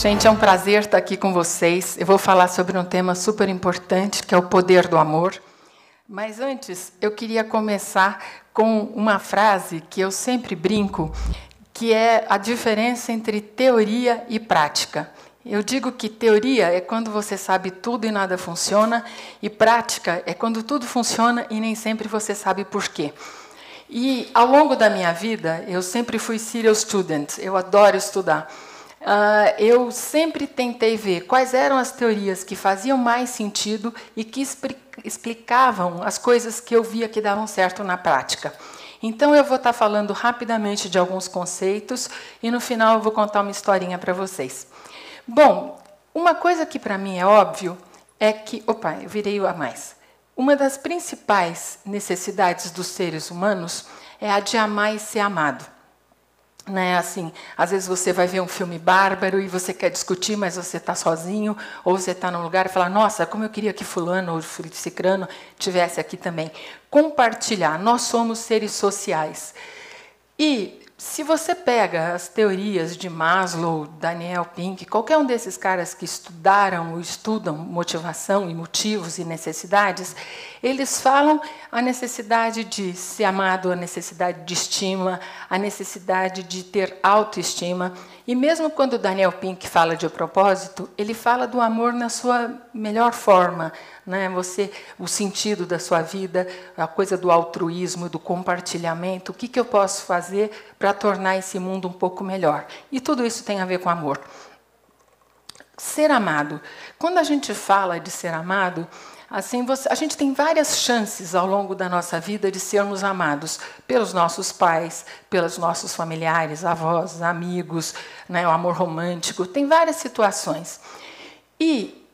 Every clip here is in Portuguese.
Gente, é um prazer estar aqui com vocês. Eu vou falar sobre um tema super importante, que é o poder do amor. Mas antes, eu queria começar com uma frase que eu sempre brinco, que é a diferença entre teoria e prática. Eu digo que teoria é quando você sabe tudo e nada funciona, e prática é quando tudo funciona e nem sempre você sabe por quê. E ao longo da minha vida, eu sempre fui serial student, eu adoro estudar. Uh, eu sempre tentei ver quais eram as teorias que faziam mais sentido e que explicavam as coisas que eu via que davam certo na prática. Então, eu vou estar falando rapidamente de alguns conceitos e, no final, eu vou contar uma historinha para vocês. Bom, uma coisa que para mim é óbvio é que. Opa, eu virei a mais. Uma das principais necessidades dos seres humanos é a de amar e ser amado. Né, assim, às vezes você vai ver um filme bárbaro e você quer discutir, mas você está sozinho, ou você está num lugar e fala, nossa, como eu queria que fulano ou cicrano tivesse aqui também. Compartilhar, nós somos seres sociais. E se você pega as teorias de Maslow, Daniel Pink, qualquer um desses caras que estudaram ou estudam motivação e motivos e necessidades, eles falam a necessidade de ser amado, a necessidade de estima, a necessidade de ter autoestima. E mesmo quando Daniel Pink fala de propósito, ele fala do amor na sua melhor forma, né? Você, o sentido da sua vida, a coisa do altruísmo, do compartilhamento. O que, que eu posso fazer para tornar esse mundo um pouco melhor? E tudo isso tem a ver com amor. Ser amado. Quando a gente fala de ser amado, Assim, você, a gente tem várias chances ao longo da nossa vida de sermos amados pelos nossos pais, pelos nossos familiares, avós, amigos, né, o amor romântico, tem várias situações. E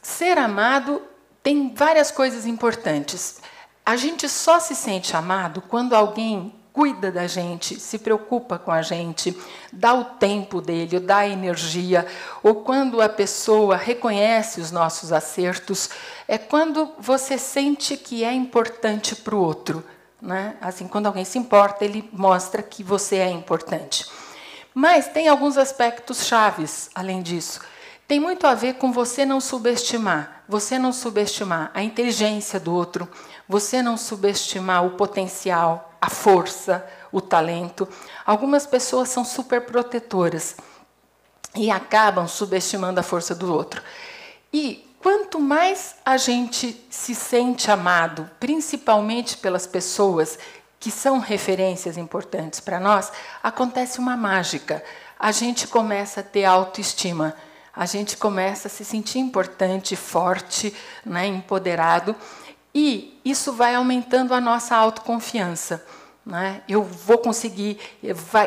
ser amado tem várias coisas importantes. A gente só se sente amado quando alguém cuida da gente, se preocupa com a gente, dá o tempo dele, dá a energia, ou quando a pessoa reconhece os nossos acertos, é quando você sente que é importante para o outro. Né? Assim, quando alguém se importa, ele mostra que você é importante. Mas tem alguns aspectos chaves, além disso. Tem muito a ver com você não subestimar, você não subestimar a inteligência do outro, você não subestimar o potencial, a força, o talento. Algumas pessoas são super protetoras e acabam subestimando a força do outro. E quanto mais a gente se sente amado, principalmente pelas pessoas que são referências importantes para nós, acontece uma mágica. A gente começa a ter autoestima a gente começa a se sentir importante, forte, né, empoderado, e isso vai aumentando a nossa autoconfiança. Né? Eu vou conseguir,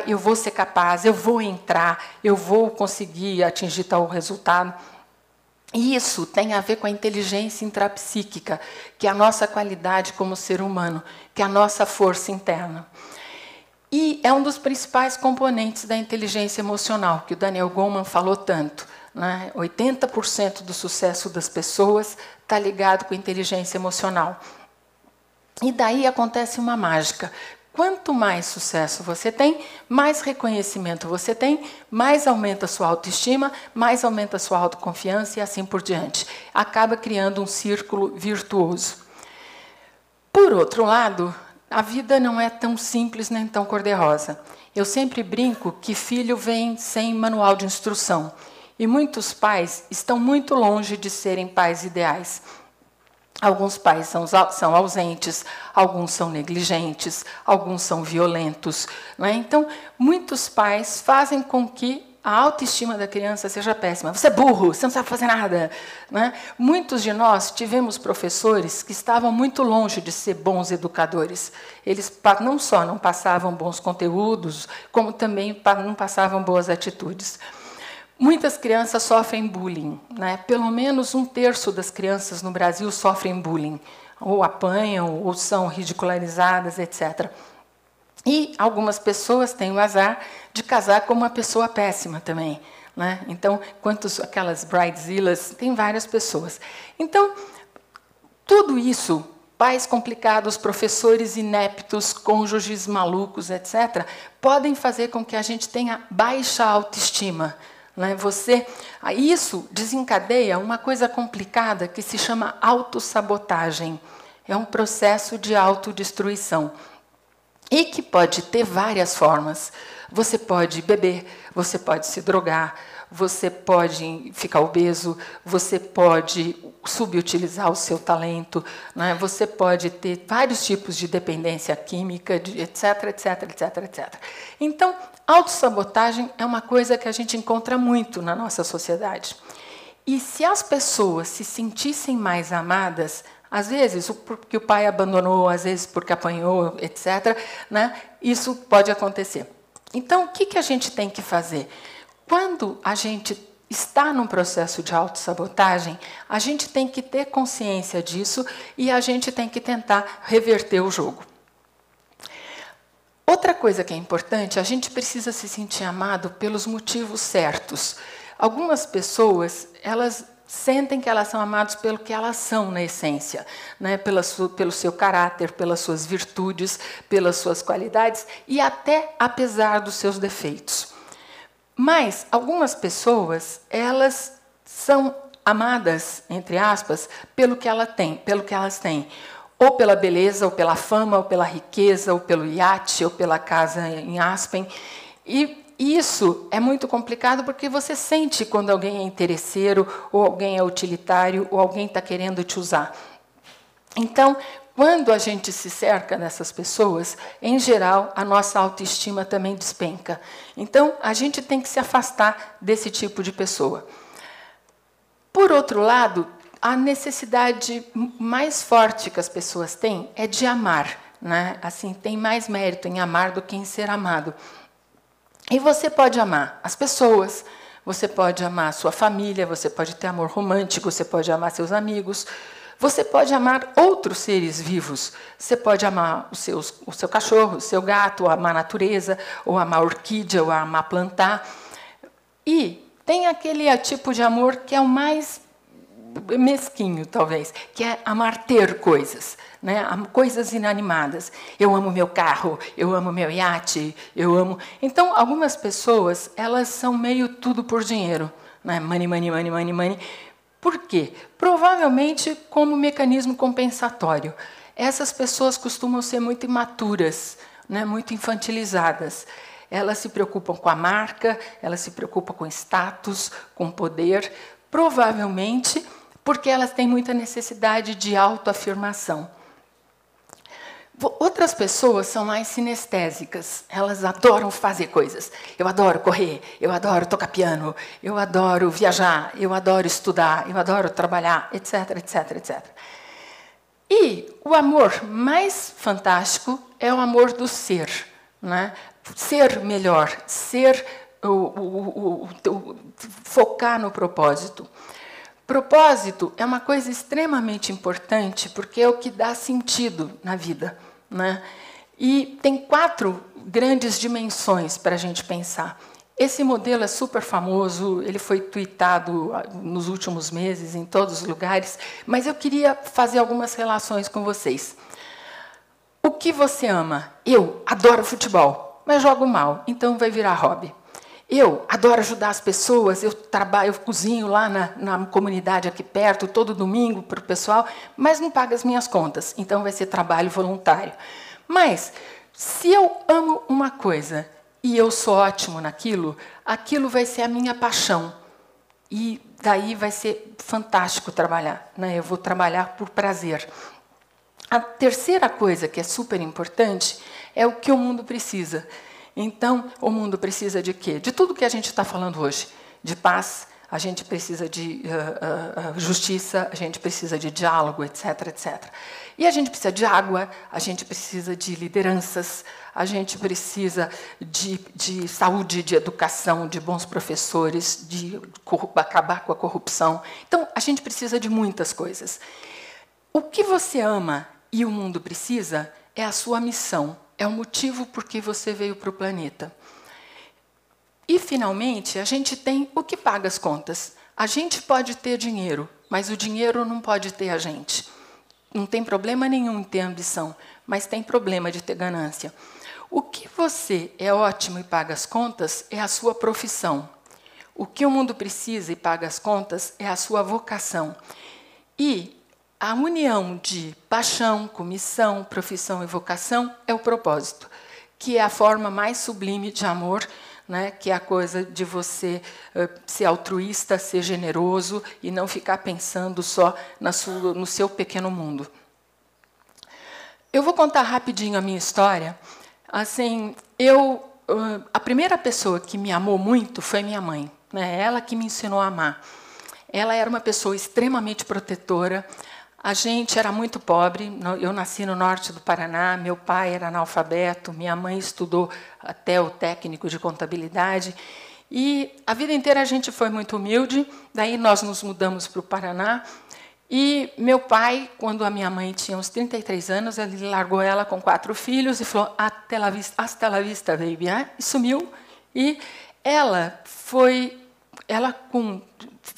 eu vou ser capaz, eu vou entrar, eu vou conseguir atingir tal resultado. Isso tem a ver com a inteligência intrapsíquica, que é a nossa qualidade como ser humano, que é a nossa força interna. E é um dos principais componentes da inteligência emocional, que o Daniel Goleman falou tanto. Né? 80% do sucesso das pessoas está ligado com inteligência emocional. E daí acontece uma mágica. Quanto mais sucesso você tem, mais reconhecimento você tem, mais aumenta a sua autoestima, mais aumenta a sua autoconfiança e assim por diante. Acaba criando um círculo virtuoso. Por outro lado, a vida não é tão simples nem tão cor-de-rosa. Eu sempre brinco que filho vem sem manual de instrução. E muitos pais estão muito longe de serem pais ideais. Alguns pais são, são ausentes, alguns são negligentes, alguns são violentos. É? Então, muitos pais fazem com que a autoestima da criança seja péssima. Você é burro, você não sabe fazer nada. É? Muitos de nós tivemos professores que estavam muito longe de ser bons educadores. Eles não só não passavam bons conteúdos, como também não passavam boas atitudes. Muitas crianças sofrem bullying. Né? Pelo menos um terço das crianças no Brasil sofrem bullying, ou apanham, ou são ridicularizadas, etc. E algumas pessoas têm o azar de casar com uma pessoa péssima também. Né? Então, quantos aquelas bridezillas, tem várias pessoas. Então, tudo isso, pais complicados, professores ineptos, cônjuges malucos, etc., podem fazer com que a gente tenha baixa autoestima Né? Você, isso desencadeia uma coisa complicada que se chama autossabotagem. É um processo de autodestruição. E que pode ter várias formas. Você pode beber, você pode se drogar, você pode ficar obeso, você pode subutilizar o seu talento, né? você pode ter vários tipos de dependência química, de etc, etc, etc, etc. Então, autossabotagem é uma coisa que a gente encontra muito na nossa sociedade. E se as pessoas se sentissem mais amadas, às vezes porque o pai abandonou, às vezes porque apanhou, etc., né? isso pode acontecer. Então, o que, que a gente tem que fazer? Quando a gente está num processo de autossabotagem, a gente tem que ter consciência disso e a gente tem que tentar reverter o jogo. Outra coisa que é importante, a gente precisa se sentir amado pelos motivos certos. Algumas pessoas, elas sentem que elas são amadas pelo que elas são na essência, né? Pela pelo seu caráter, pelas suas virtudes, pelas suas qualidades e até apesar dos seus defeitos. Mas algumas pessoas, elas são amadas, entre aspas, pelo que ela tem, pelo que elas têm, ou pela beleza, ou pela fama, ou pela riqueza, ou pelo iate, ou pela casa em Aspen. E isso é muito complicado porque você sente quando alguém é interesseiro, ou alguém é utilitário, ou alguém está querendo te usar. Então, quando a gente se cerca dessas pessoas, em geral, a nossa autoestima também despenca. Então, a gente tem que se afastar desse tipo de pessoa. Por outro lado, a necessidade mais forte que as pessoas têm é de amar. Né? Assim, tem mais mérito em amar do que em ser amado. E você pode amar as pessoas, você pode amar sua família, você pode ter amor romântico, você pode amar seus amigos, você pode amar outros seres vivos. Você pode amar o, seus, o seu cachorro, o seu gato, ou amar a natureza, ou amar a orquídea, ou amar plantar. E tem aquele tipo de amor que é o mais mesquinho, talvez, que é amar ter coisas, né? coisas inanimadas. Eu amo meu carro, eu amo meu iate, eu amo. Então, algumas pessoas, elas são meio tudo por dinheiro. Né? Money, money, money, money, money. Por quê? Provavelmente como mecanismo compensatório. Essas pessoas costumam ser muito imaturas, né, muito infantilizadas. Elas se preocupam com a marca, elas se preocupam com status, com poder, provavelmente porque elas têm muita necessidade de autoafirmação. Outras pessoas são mais sinestésicas, elas adoram fazer coisas. Eu adoro correr, eu adoro tocar piano, eu adoro viajar, eu adoro estudar, eu adoro trabalhar, etc, etc, etc. E o amor mais fantástico é o amor do ser, né? ser melhor, ser o, o, o, focar no propósito. Propósito é uma coisa extremamente importante porque é o que dá sentido na vida. Né? E tem quatro grandes dimensões para a gente pensar. Esse modelo é super famoso, ele foi tweetado ah, nos últimos meses em todos os lugares, mas eu queria fazer algumas relações com vocês. O que você ama? Eu adoro futebol, mas jogo mal, então vai virar hobby. Eu adoro ajudar as pessoas, eu trabalho, eu cozinho lá na, na comunidade aqui perto, todo domingo para o pessoal, mas não pago as minhas contas, então vai ser trabalho voluntário. Mas, se eu amo uma coisa e eu sou ótimo naquilo, aquilo vai ser a minha paixão. E daí vai ser fantástico trabalhar. Né? Eu vou trabalhar por prazer. A terceira coisa que é super importante é o que o mundo precisa. Então, o mundo precisa de quê? De tudo que a gente está falando hoje: de paz, a gente precisa de uh, uh, justiça, a gente precisa de diálogo, etc, etc. E a gente precisa de água, a gente precisa de lideranças, a gente precisa de, de saúde, de educação, de bons professores, de acabar com a corrupção. Então, a gente precisa de muitas coisas. O que você ama e o mundo precisa é a sua missão é o motivo por que você veio para o planeta. E, finalmente, a gente tem o que paga as contas. A gente pode ter dinheiro, mas o dinheiro não pode ter a gente. Não tem problema nenhum em ter ambição, mas tem problema de ter ganância. O que você é ótimo e paga as contas é a sua profissão. O que o mundo precisa e paga as contas é a sua vocação. E a união de paixão, comissão, profissão e vocação é o propósito, que é a forma mais sublime de amor, né, que é a coisa de você uh, ser altruísta, ser generoso e não ficar pensando só sua, no seu pequeno mundo. Eu vou contar rapidinho a minha história. Assim, eu a primeira pessoa que me amou muito foi minha mãe. Né? Ela que me ensinou a amar. Ela era uma pessoa extremamente protetora. A gente era muito pobre. Eu nasci no norte do Paraná. Meu pai era analfabeto. Minha mãe estudou até o técnico de contabilidade. E a vida inteira a gente foi muito humilde. Daí nós nos mudamos para o Paraná. E meu pai, quando a minha mãe tinha uns 33 anos, ele largou ela com quatro filhos e falou: Hasta la vista, hasta la vista baby. Né? E sumiu. E ela foi. Ela com.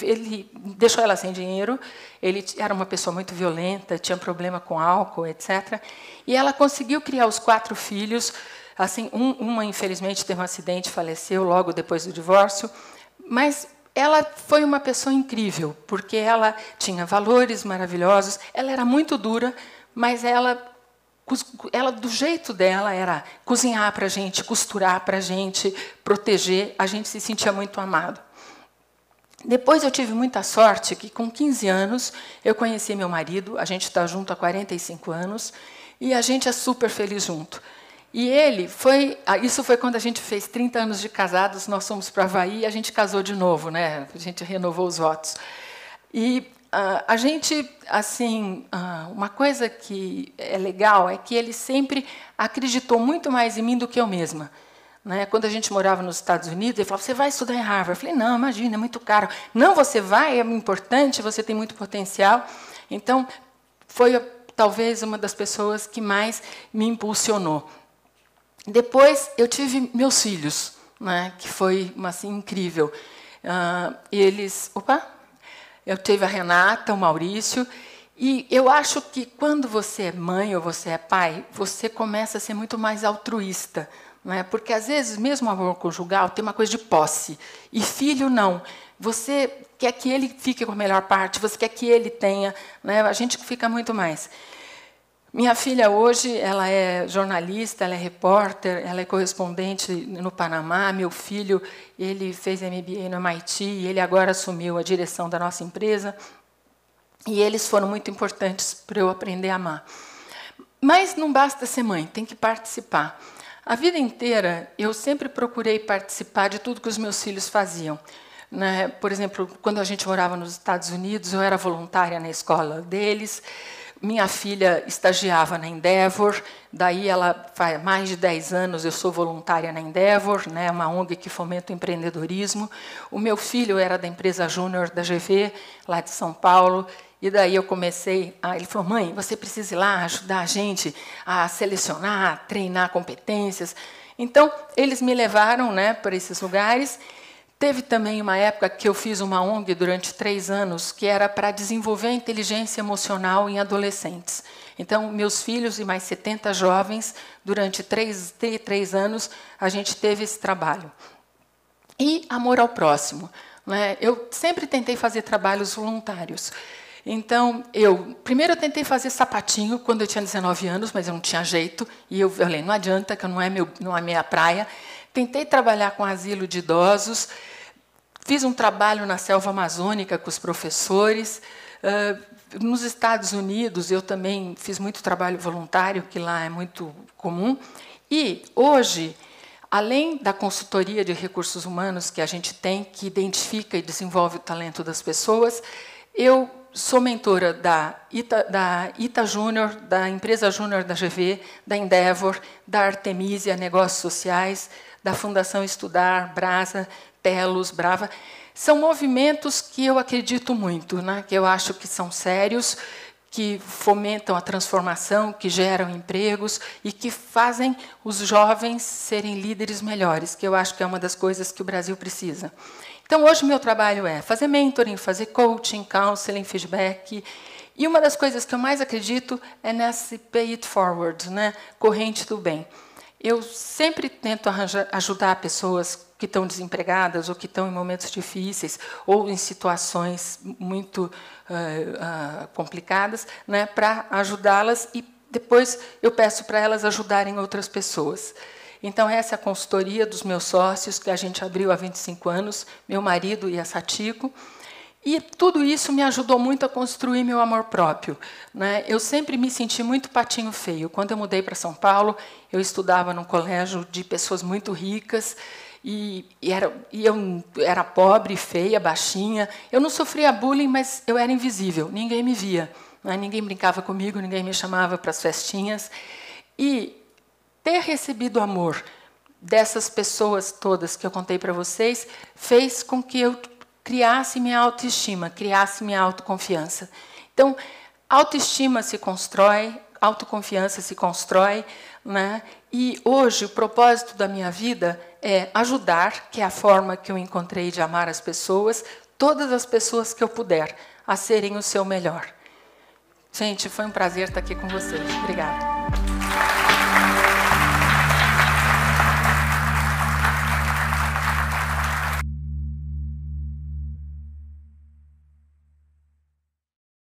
Ele deixou ela sem dinheiro. Ele era uma pessoa muito violenta, tinha problema com álcool, etc. E ela conseguiu criar os quatro filhos. Assim, um, uma infelizmente teve um acidente, faleceu logo depois do divórcio. Mas ela foi uma pessoa incrível, porque ela tinha valores maravilhosos, ela era muito dura, mas ela, ela do jeito dela, era cozinhar para a gente, costurar para a gente, proteger, a gente se sentia muito amado. Depois eu tive muita sorte que, com 15 anos, eu conheci meu marido, a gente está junto há 45 anos, e a gente é super feliz junto. E ele foi. Ah, isso foi quando a gente fez 30 anos de casados, nós fomos para Havaí e a gente casou de novo, né? A gente renovou os votos. E uh, a gente, assim, uh, uma coisa que é legal é que ele sempre acreditou muito mais em mim do que eu mesma. Né? Quando a gente morava nos Estados Unidos, ele falava: Você vai estudar em Harvard? Eu falei: Não, imagina, é muito caro. Não, você vai, é importante, você tem muito potencial. Então, foi talvez uma das pessoas que mais me impulsionou. Depois eu tive meus filhos, né, que foi assim, incrível. Uh, eles, opa, eu tive a Renata, o Maurício, e eu acho que quando você é mãe ou você é pai, você começa a ser muito mais altruísta, né? porque às vezes mesmo o amor conjugal tem uma coisa de posse e filho não. Você quer que ele fique com a melhor parte, você quer que ele tenha, né? a gente fica muito mais. Minha filha hoje, ela é jornalista, ela é repórter, ela é correspondente no Panamá. Meu filho, ele fez MBA no MIT e ele agora assumiu a direção da nossa empresa. E eles foram muito importantes para eu aprender a amar. Mas não basta ser mãe, tem que participar. A vida inteira eu sempre procurei participar de tudo que os meus filhos faziam. Né? Por exemplo, quando a gente morava nos Estados Unidos, eu era voluntária na escola deles. Minha filha estagiava na Endeavor, daí ela faz mais de 10 anos eu sou voluntária na Endeavor, né, uma ONG que fomenta o empreendedorismo. O meu filho era da empresa Júnior da GV, lá de São Paulo, e daí eu comecei, a, ele falou: "Mãe, você precisa ir lá ajudar a gente a selecionar, treinar competências". Então, eles me levaram, né, para esses lugares Teve também uma época que eu fiz uma ONG durante três anos que era para desenvolver a inteligência emocional em adolescentes. Então, meus filhos e mais 70 jovens, durante três, três anos, a gente teve esse trabalho. E amor ao próximo. Né? Eu sempre tentei fazer trabalhos voluntários. Então, eu primeiro eu tentei fazer sapatinho quando eu tinha 19 anos, mas eu não tinha jeito. E eu falei, não adianta, que não é, meu, não é minha praia. Tentei trabalhar com asilo de idosos, fiz um trabalho na selva amazônica com os professores. nos Estados Unidos, eu também fiz muito trabalho voluntário, que lá é muito comum. E, hoje, além da consultoria de recursos humanos que a gente tem, que identifica e desenvolve o talento das pessoas, eu sou mentora da Ita, da Ita Júnior, da empresa Júnior da GV, da Endeavor, da Artemisia Negócios Sociais, da Fundação Estudar, Brasa, Telos, Brava. São movimentos que eu acredito muito, né? que eu acho que são sérios, que fomentam a transformação, que geram empregos e que fazem os jovens serem líderes melhores, que eu acho que é uma das coisas que o Brasil precisa. Então, hoje, meu trabalho é fazer mentoring, fazer coaching, counseling, feedback. E uma das coisas que eu mais acredito é nesse pay it forward, né? corrente do bem. Eu sempre tento arranjar, ajudar pessoas que estão desempregadas ou que estão em momentos difíceis ou em situações muito uh, uh, complicadas, né, para ajudá-las e depois eu peço para elas ajudarem outras pessoas. Então, essa é a consultoria dos meus sócios, que a gente abriu há 25 anos, meu marido e a Satico. E tudo isso me ajudou muito a construir meu amor próprio. Né? Eu sempre me senti muito patinho feio. Quando eu mudei para São Paulo, eu estudava num colégio de pessoas muito ricas, e, e, era, e eu era pobre, feia, baixinha. Eu não sofria bullying, mas eu era invisível, ninguém me via. Né? Ninguém brincava comigo, ninguém me chamava para as festinhas. E ter recebido amor dessas pessoas todas que eu contei para vocês fez com que eu criasse minha autoestima, criasse minha autoconfiança. Então, autoestima se constrói, autoconfiança se constrói, né? E hoje o propósito da minha vida é ajudar, que é a forma que eu encontrei de amar as pessoas, todas as pessoas que eu puder, a serem o seu melhor. Gente, foi um prazer estar aqui com vocês. Obrigada.